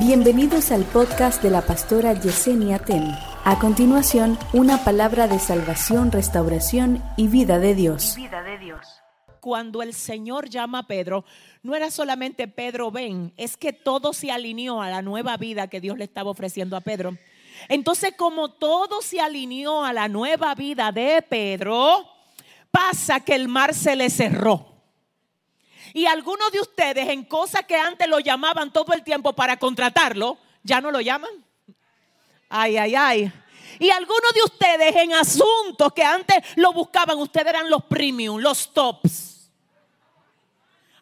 Bienvenidos al podcast de la pastora Yesenia Ten. A continuación, una palabra de salvación, restauración y vida de Dios. vida de Dios. Cuando el Señor llama a Pedro, no era solamente Pedro ven, es que todo se alineó a la nueva vida que Dios le estaba ofreciendo a Pedro. Entonces, como todo se alineó a la nueva vida de Pedro, pasa que el mar se le cerró. Y algunos de ustedes en cosas que antes lo llamaban todo el tiempo para contratarlo, ya no lo llaman. Ay, ay, ay. Y algunos de ustedes en asuntos que antes lo buscaban, ustedes eran los premium, los tops.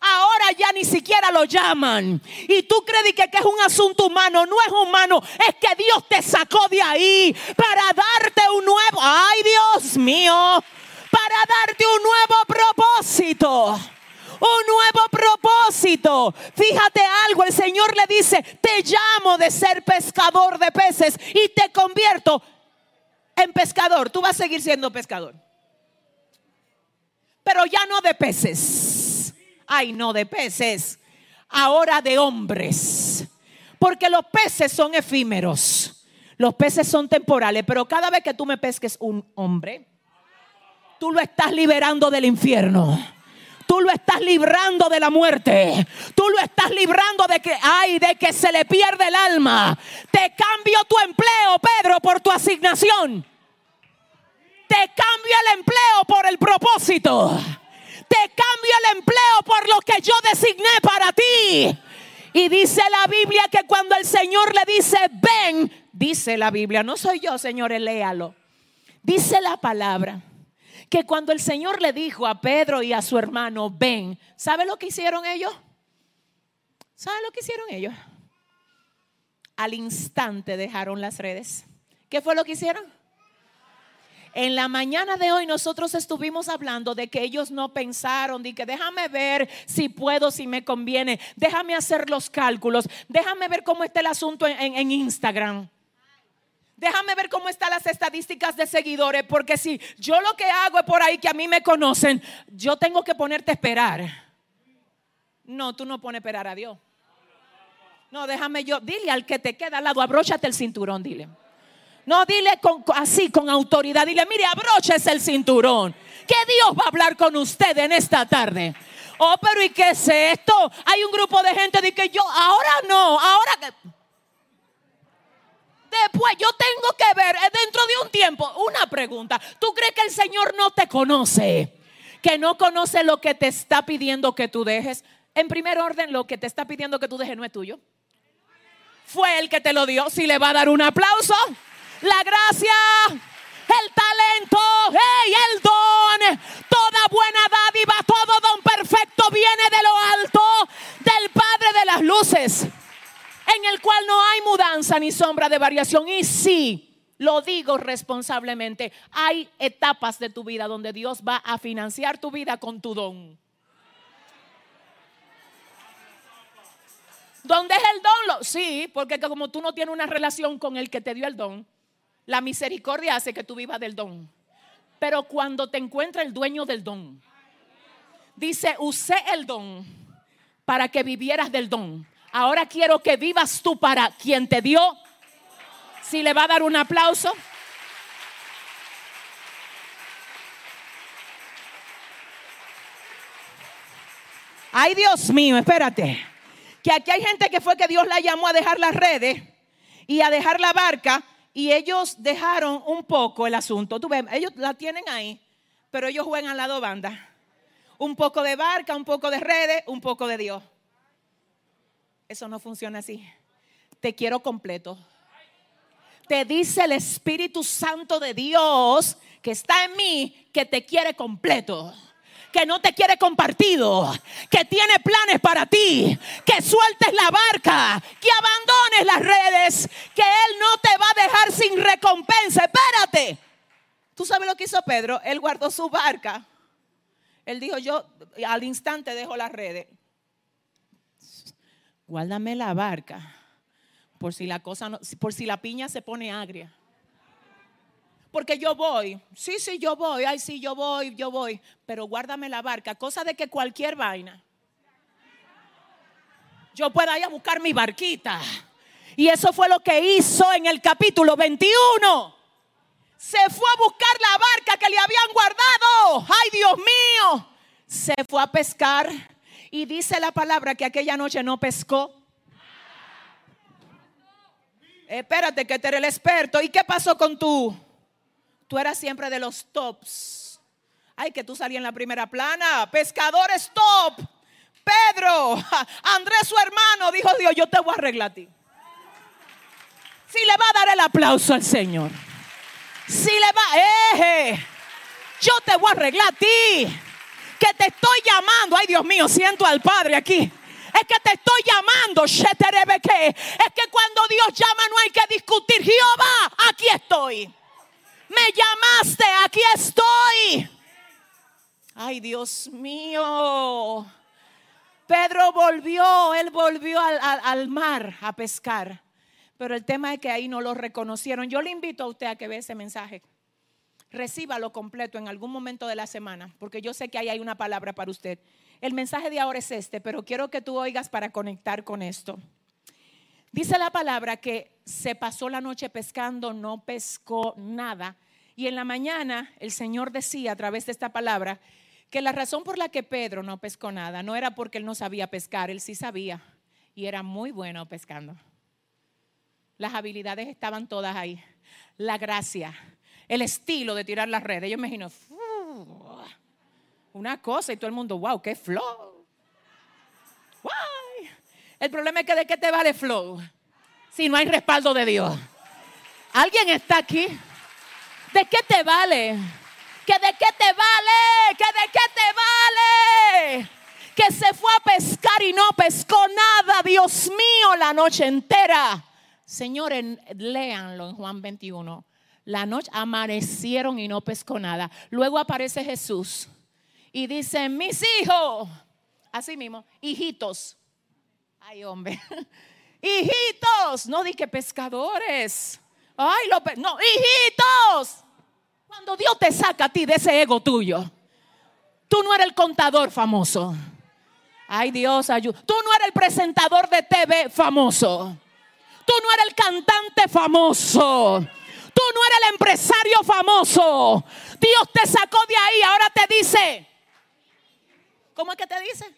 Ahora ya ni siquiera lo llaman. Y tú crees que, es un asunto humano. No es humano. Es que Dios te sacó de ahí para darte un nuevo. Ay, Dios mío. Para darte un nuevo propósito un nuevo Fíjate algo, el Señor le dice, te llamo de ser pescador de peces y te convierto en pescador. Tú vas a seguir siendo pescador. Pero ya no de peces. Ay, no de peces. Ahora de hombres. Porque los peces son efímeros. Los peces son temporales. Pero cada vez que tú me pesques un hombre, tú lo estás liberando del infierno Tú lo estás librando de la muerte. Tú lo estás librando de que, ay, de que se le pierde el alma. Te cambio tu empleo, Pedro, por tu asignación. Te cambio el empleo por el propósito. Te cambio el empleo por lo que yo designé para ti. Y dice la Biblia que cuando el Señor le dice, ven, dice la Biblia, no soy yo, señores, léalo. Dice la palabra que cuando el Señor le dijo a Pedro y a su hermano, ven, ¿sabe lo que hicieron ellos? ¿Sabe lo que hicieron ellos? Al instante dejaron las redes. ¿Qué fue lo que hicieron? En la mañana de hoy nosotros estuvimos hablando de que ellos no pensaron, de que déjame ver si puedo, si me conviene, déjame hacer los cálculos, déjame ver cómo está el asunto en, en Instagram. Déjame ver cómo están las estadísticas de seguidores, porque si yo lo que hago es por ahí que a mí me conocen, yo tengo que ponerte a esperar. No, tú no pones a esperar a Dios. No, déjame yo, dile al que te queda al lado, abróchate el cinturón, dile. No, dile con, así, con autoridad, dile, mire, abróchese el cinturón. Que Dios va a hablar con usted en esta tarde. Oh, pero ¿y qué es esto? Hay un grupo de gente de que yo, ahora no, ahora que... Después yo tengo que ver eh, dentro de un tiempo una pregunta. ¿Tú crees que el Señor no te conoce? Que no conoce lo que te está pidiendo que tú dejes. En primer orden, lo que te está pidiendo que tú dejes no es tuyo. Fue el que te lo dio. Si le va a dar un aplauso, la gracia, el talento, el don, toda buena dádiva, todo don perfecto viene de lo alto del Padre de las luces en el cual no hay mudanza ni sombra de variación. Y sí, lo digo responsablemente, hay etapas de tu vida donde Dios va a financiar tu vida con tu don. ¿Dónde es el don? Sí, porque como tú no tienes una relación con el que te dio el don, la misericordia hace que tú vivas del don. Pero cuando te encuentra el dueño del don, dice, usé el don para que vivieras del don. Ahora quiero que vivas tú para quien te dio. Si le va a dar un aplauso. Ay, Dios mío, espérate. Que aquí hay gente que fue que Dios la llamó a dejar las redes y a dejar la barca y ellos dejaron un poco el asunto. Tú ves, ellos la tienen ahí, pero ellos juegan al lado banda. Un poco de barca, un poco de redes, un poco de Dios. Eso no funciona así. Te quiero completo. Te dice el Espíritu Santo de Dios que está en mí, que te quiere completo que no te quiere compartido, que tiene planes para ti, que sueltes la barca, que abandones las redes, que Él no te va a dejar sin recompensa. Espérate. ¿Tú sabes lo que hizo Pedro? Él guardó su barca. Él dijo, yo al instante dejo las redes guárdame la barca por si la cosa no, por si la piña se pone agria. Porque yo voy, sí, sí, yo voy, ay, sí, yo voy, yo voy, pero guárdame la barca, cosa de que cualquier vaina. Yo pueda ir a buscar mi barquita Y eso fue lo que hizo en el capítulo 21. Se fue a buscar la barca que le habían guardado. Ay, Dios mío. Se fue a pescar. Y dice la palabra que aquella noche no pescó. Espérate que tú eres el experto. ¿Y qué pasó con tú? Tú eras siempre de los tops. Ay, que tú salías en la primera plana. Pescadores top. Pedro, Andrés su hermano, dijo Dios, yo te voy a arreglar a ti. Si le va a dar el aplauso al Señor. Si le va, eh, yo te voy a arreglar a ti. Que te estoy llamando. Ay, Dios mío, siento al Padre aquí. Es que te estoy llamando, Es que cuando Dios llama no hay que discutir. Jehová, aquí estoy. Me llamaste, aquí estoy. Ay, Dios mío. Pedro volvió, él volvió al, al, mar a pescar. Pero el tema es que ahí no lo reconocieron. Yo le invito a usted a que vea ese mensaje. Recíbalo completo en algún momento de la semana, porque yo sé que ahí hay una palabra para usted. El mensaje de ahora es este, pero quiero que tú oigas para conectar con esto. Dice la palabra que se pasó la noche pescando, no pescó nada. Y en la mañana el Señor decía a través de esta palabra que la razón por la que Pedro no pescó nada no era porque él no sabía pescar, él sí sabía y era muy bueno pescando. Las habilidades estaban todas ahí. La gracia, el estilo de tirar las redes. Yo me imagino una cosa y todo el mundo, wow, qué flow. El problema es que de qué te vale flow si no hay respaldo de Dios. ¿Alguien está aquí? ¿De qué te vale? ¿Que de qué te vale? ¿Que de qué te vale? Que se fue a pescar y no pescó nada, Dios mío, la noche entera. Señores, léanlo en Juan 21. La noche amanecieron y no pescó nada. Luego aparece Jesús y dice, mis hijos, así mismo, hijitos. Ay, hombre. hijitos, no di que pescadores. Ay, lo, no, hijitos. Cuando Dios te saca a ti de ese ego tuyo, tú no eres el contador famoso. Ay Dios, ayuda. Tú no eres el presentador de TV famoso. Tú no eres el cantante famoso. Tú no eres el empresario famoso. Dios te sacó de ahí. Ahora te dice. ¿Cómo es que te dice?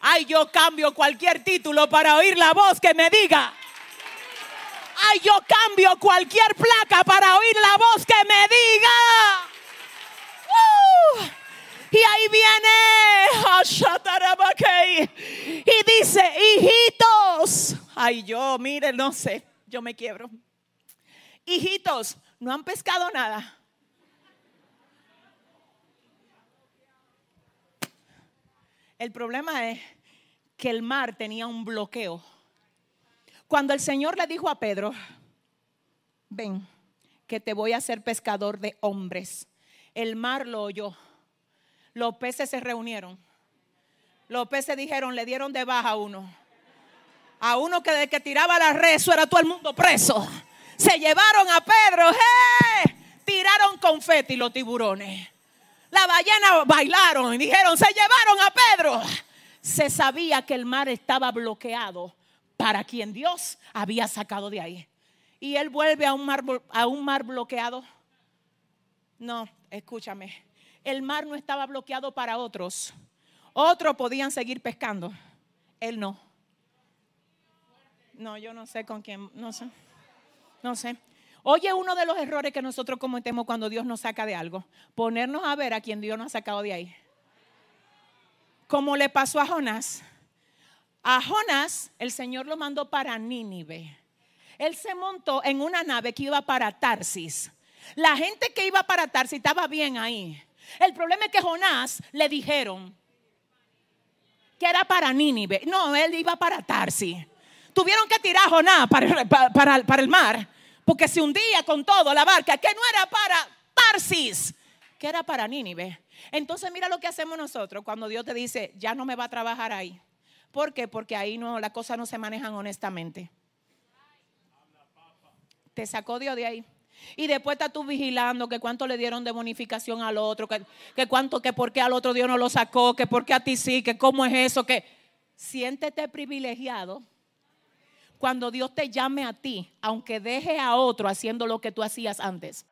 Ay, yo cambio cualquier título para oír la voz que me diga. Ay, yo cambio cualquier placa para oír la voz que me diga. Uh, y ahí viene y dice, hijitos. Ay, yo, mire, no sé, yo me quiebro. Hijitos, no han pescado nada. El problema es que el mar tenía un bloqueo cuando el Señor le dijo a Pedro, ven, que te voy a hacer pescador de hombres, el mar lo oyó. Los peces se reunieron. Los peces dijeron, le dieron de baja a uno. A uno que de que tiraba la red, eso era todo el mundo preso. Se llevaron a Pedro, ¡eh! tiraron confeti los tiburones. La ballena bailaron y dijeron, se llevaron a Pedro. Se sabía que el mar estaba bloqueado para quien Dios había sacado de ahí. Y él vuelve a un mar, a un mar bloqueado. No, escúchame. El mar no estaba bloqueado para otros. Otros podían seguir pescando. Él no. No, yo no sé con quién, no sé. No sé. Oye, uno de los errores que nosotros cometemos cuando Dios nos saca de algo, ponernos a ver a quien Dios nos ha sacado de ahí. Como le pasó a Jonás. A Jonás el Señor lo mandó para Nínive. Él se montó en una nave que iba para Tarsis. La gente que iba para Tarsis estaba bien ahí. El problema es que Jonás le dijeron que era para Nínive. No, él iba para Tarsis. Tuvieron que tirar a Jonás para, el mar. Porque se hundía con todo la barca, que no era para Tarsis, que era para Nínive. Entonces mira lo que hacemos nosotros cuando Dios te dice, ya no me va a trabajar ahí. ¿Por qué? Porque ahí no, las cosas no se manejan honestamente. Te sacó Dios de ahí. Y después estás tú vigilando que cuánto le dieron de bonificación al otro, que, que cuánto, que por qué al otro Dios no lo sacó, que por qué a ti sí, que cómo es eso, que Siéntete privilegiado cuando Dios te llame a ti, aunque deje a otro haciendo lo que tú hacías antes.